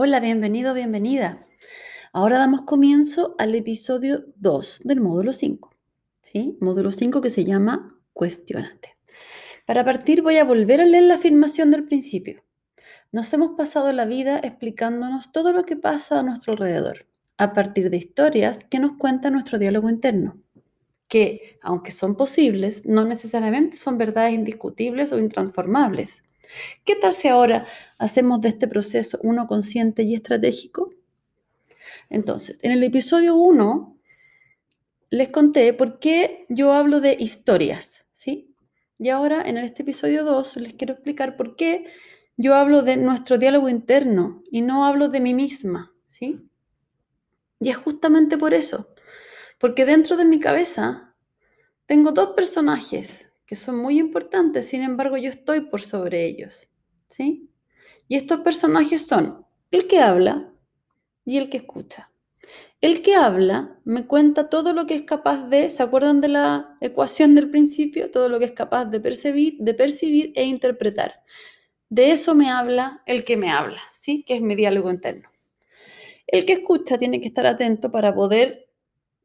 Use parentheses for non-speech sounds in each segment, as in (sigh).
Hola, bienvenido, bienvenida. Ahora damos comienzo al episodio 2 del módulo 5. ¿sí? Módulo 5 que se llama Cuestiónate. Para partir voy a volver a leer la afirmación del principio. Nos hemos pasado la vida explicándonos todo lo que pasa a nuestro alrededor, a partir de historias que nos cuenta nuestro diálogo interno, que, aunque son posibles, no necesariamente son verdades indiscutibles o intransformables. ¿Qué tal si ahora hacemos de este proceso uno consciente y estratégico? Entonces, en el episodio 1 les conté por qué yo hablo de historias, ¿sí? Y ahora en este episodio 2 les quiero explicar por qué yo hablo de nuestro diálogo interno y no hablo de mí misma, ¿sí? Y es justamente por eso, porque dentro de mi cabeza tengo dos personajes que son muy importantes, sin embargo yo estoy por sobre ellos, ¿sí? Y estos personajes son el que habla y el que escucha. El que habla me cuenta todo lo que es capaz de, ¿se acuerdan de la ecuación del principio? Todo lo que es capaz de percibir, de percibir e interpretar. De eso me habla el que me habla, ¿sí? Que es mi diálogo interno. El que escucha tiene que estar atento para poder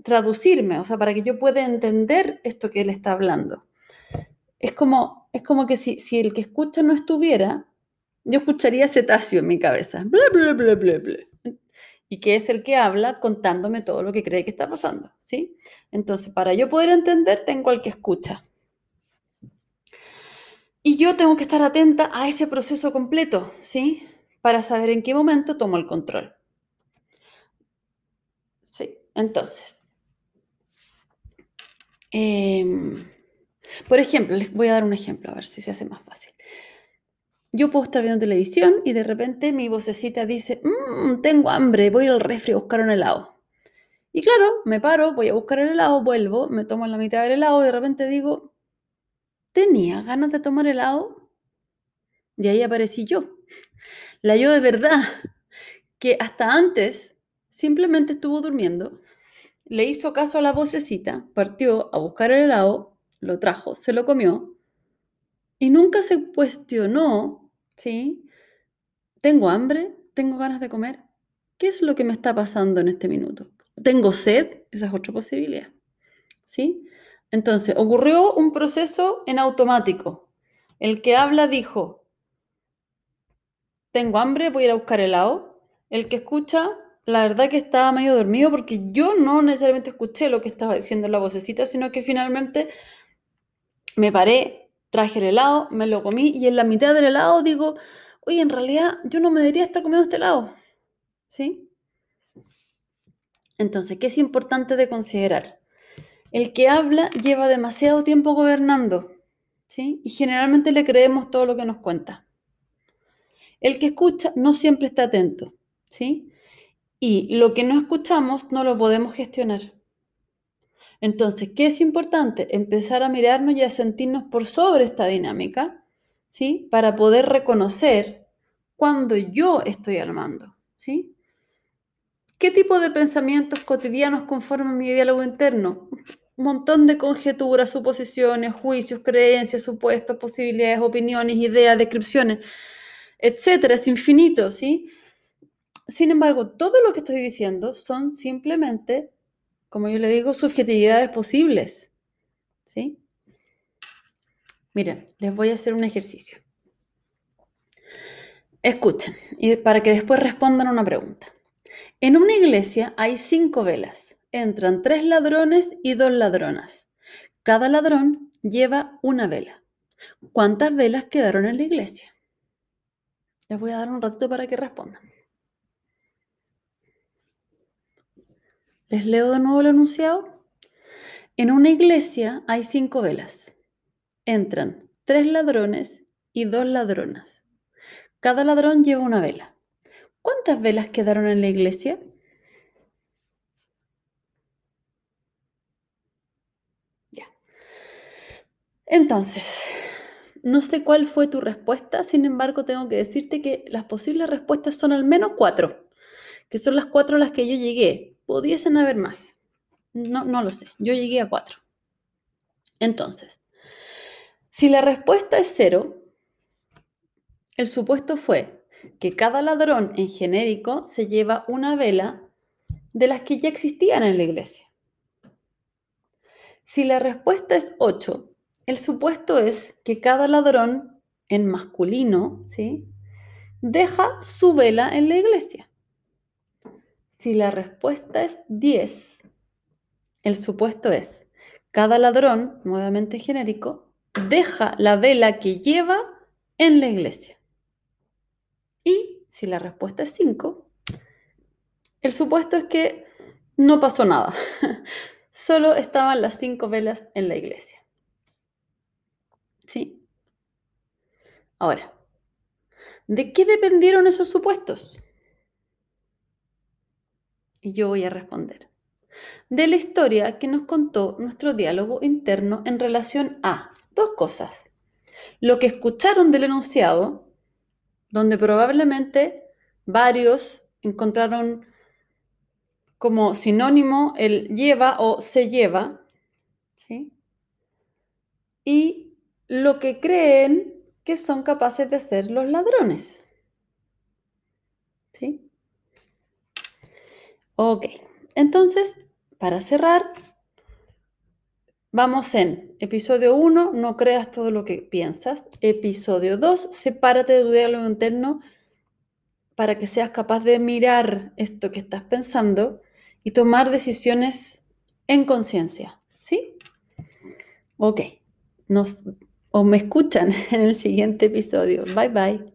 traducirme, o sea, para que yo pueda entender esto que él está hablando es como, es como que si, si el que escucha no estuviera, yo escucharía cetáceo en mi cabeza, bla, bla, bla, bla, bla. Y que es el que habla contándome todo lo que cree que está pasando, ¿sí? Entonces, para yo poder entender, tengo al que escucha. Y yo tengo que estar atenta a ese proceso completo, ¿sí? Para saber en qué momento tomo el control. Sí, entonces. Eh, por ejemplo, les voy a dar un ejemplo, a ver si se hace más fácil. Yo puedo estar viendo televisión y de repente mi vocecita dice, mmm, tengo hambre, voy al refri a buscar un helado. Y claro, me paro, voy a buscar el helado, vuelvo, me tomo la mitad del helado y de repente digo, ¿tenía ganas de tomar helado? Y ahí aparecí yo. La yo de verdad, que hasta antes simplemente estuvo durmiendo, le hizo caso a la vocecita, partió a buscar el helado lo trajo, se lo comió y nunca se cuestionó, ¿sí? ¿Tengo hambre? ¿Tengo ganas de comer? ¿Qué es lo que me está pasando en este minuto? ¿Tengo sed? Esa es otra posibilidad, ¿sí? Entonces, ocurrió un proceso en automático. El que habla dijo, tengo hambre, voy a ir a buscar helado. El que escucha, la verdad que estaba medio dormido porque yo no necesariamente escuché lo que estaba diciendo la vocecita, sino que finalmente me paré, traje el helado, me lo comí y en la mitad del helado digo, oye, en realidad yo no me debería estar comiendo este helado. ¿Sí? Entonces, ¿qué es importante de considerar? El que habla lleva demasiado tiempo gobernando, ¿sí? Y generalmente le creemos todo lo que nos cuenta. El que escucha no siempre está atento, ¿sí? Y lo que no escuchamos no lo podemos gestionar. Entonces, ¿qué es importante? Empezar a mirarnos y a sentirnos por sobre esta dinámica, ¿sí? Para poder reconocer cuando yo estoy al mando, ¿sí? ¿Qué tipo de pensamientos cotidianos conforman mi diálogo interno? Un montón de conjeturas, suposiciones, juicios, creencias, supuestos, posibilidades, opiniones, ideas, descripciones, etcétera, es infinito, ¿sí? Sin embargo, todo lo que estoy diciendo son simplemente como yo le digo, subjetividades posibles. ¿Sí? Miren, les voy a hacer un ejercicio. Escuchen, y para que después respondan una pregunta. En una iglesia hay cinco velas. Entran tres ladrones y dos ladronas. Cada ladrón lleva una vela. ¿Cuántas velas quedaron en la iglesia? Les voy a dar un ratito para que respondan. Les leo de nuevo el enunciado. En una iglesia hay cinco velas. Entran tres ladrones y dos ladronas. Cada ladrón lleva una vela. ¿Cuántas velas quedaron en la iglesia? Ya. Entonces, no sé cuál fue tu respuesta, sin embargo, tengo que decirte que las posibles respuestas son al menos cuatro, que son las cuatro a las que yo llegué pudiesen haber más. No, no lo sé. Yo llegué a cuatro. Entonces, si la respuesta es cero, el supuesto fue que cada ladrón en genérico se lleva una vela de las que ya existían en la iglesia. Si la respuesta es 8, el supuesto es que cada ladrón en masculino, ¿sí? Deja su vela en la iglesia. Si la respuesta es 10, el supuesto es cada ladrón, nuevamente genérico, deja la vela que lleva en la iglesia. Y si la respuesta es 5, el supuesto es que no pasó nada. (laughs) Solo estaban las cinco velas en la iglesia. ¿Sí? Ahora, ¿de qué dependieron esos supuestos? Y yo voy a responder. De la historia que nos contó nuestro diálogo interno en relación a dos cosas. Lo que escucharon del enunciado, donde probablemente varios encontraron como sinónimo el lleva o se lleva, y lo que creen que son capaces de hacer los ladrones. ¿Sí? Ok, entonces, para cerrar, vamos en episodio 1, no creas todo lo que piensas. Episodio 2, sepárate de tu diálogo interno para que seas capaz de mirar esto que estás pensando y tomar decisiones en conciencia. ¿Sí? Ok. Nos, o me escuchan (laughs) en el siguiente episodio. Bye bye.